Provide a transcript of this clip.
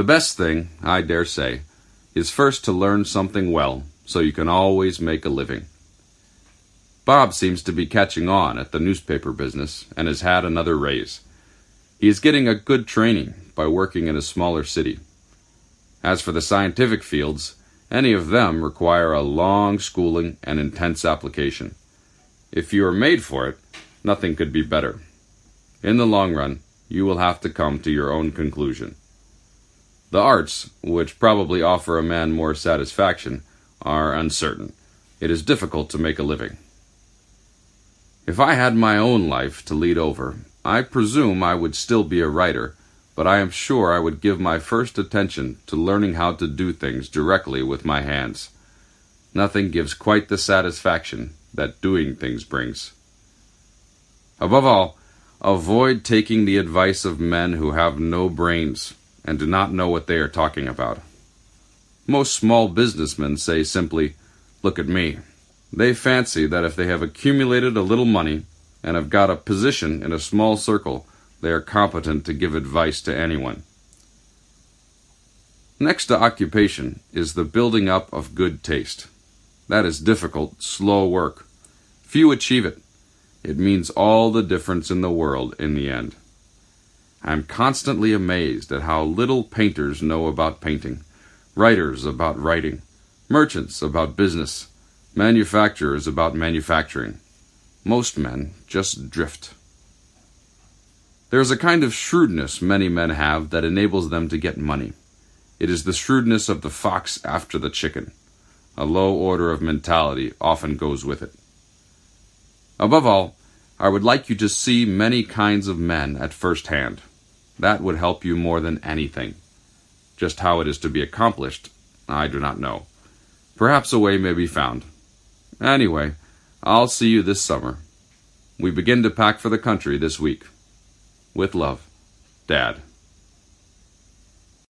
The best thing, I dare say, is first to learn something well, so you can always make a living. Bob seems to be catching on at the newspaper business and has had another raise. He is getting a good training by working in a smaller city. As for the scientific fields, any of them require a long schooling and intense application. If you are made for it, nothing could be better. In the long run, you will have to come to your own conclusion. The arts, which probably offer a man more satisfaction, are uncertain. It is difficult to make a living. If I had my own life to lead over, I presume I would still be a writer but I am sure I would give my first attention to learning how to do things directly with my hands. Nothing gives quite the satisfaction that doing things brings. Above all, avoid taking the advice of men who have no brains and do not know what they are talking about. Most small businessmen say simply, Look at me. They fancy that if they have accumulated a little money and have got a position in a small circle, they are competent to give advice to anyone. Next to occupation is the building up of good taste. That is difficult, slow work. Few achieve it. It means all the difference in the world in the end. I am constantly amazed at how little painters know about painting, writers about writing, merchants about business, manufacturers about manufacturing. Most men just drift. There is a kind of shrewdness many men have that enables them to get money. It is the shrewdness of the fox after the chicken. A low order of mentality often goes with it. Above all, I would like you to see many kinds of men at first hand. That would help you more than anything. Just how it is to be accomplished, I do not know. Perhaps a way may be found. Anyway, I'll see you this summer. We begin to pack for the country this week. With love, Dad.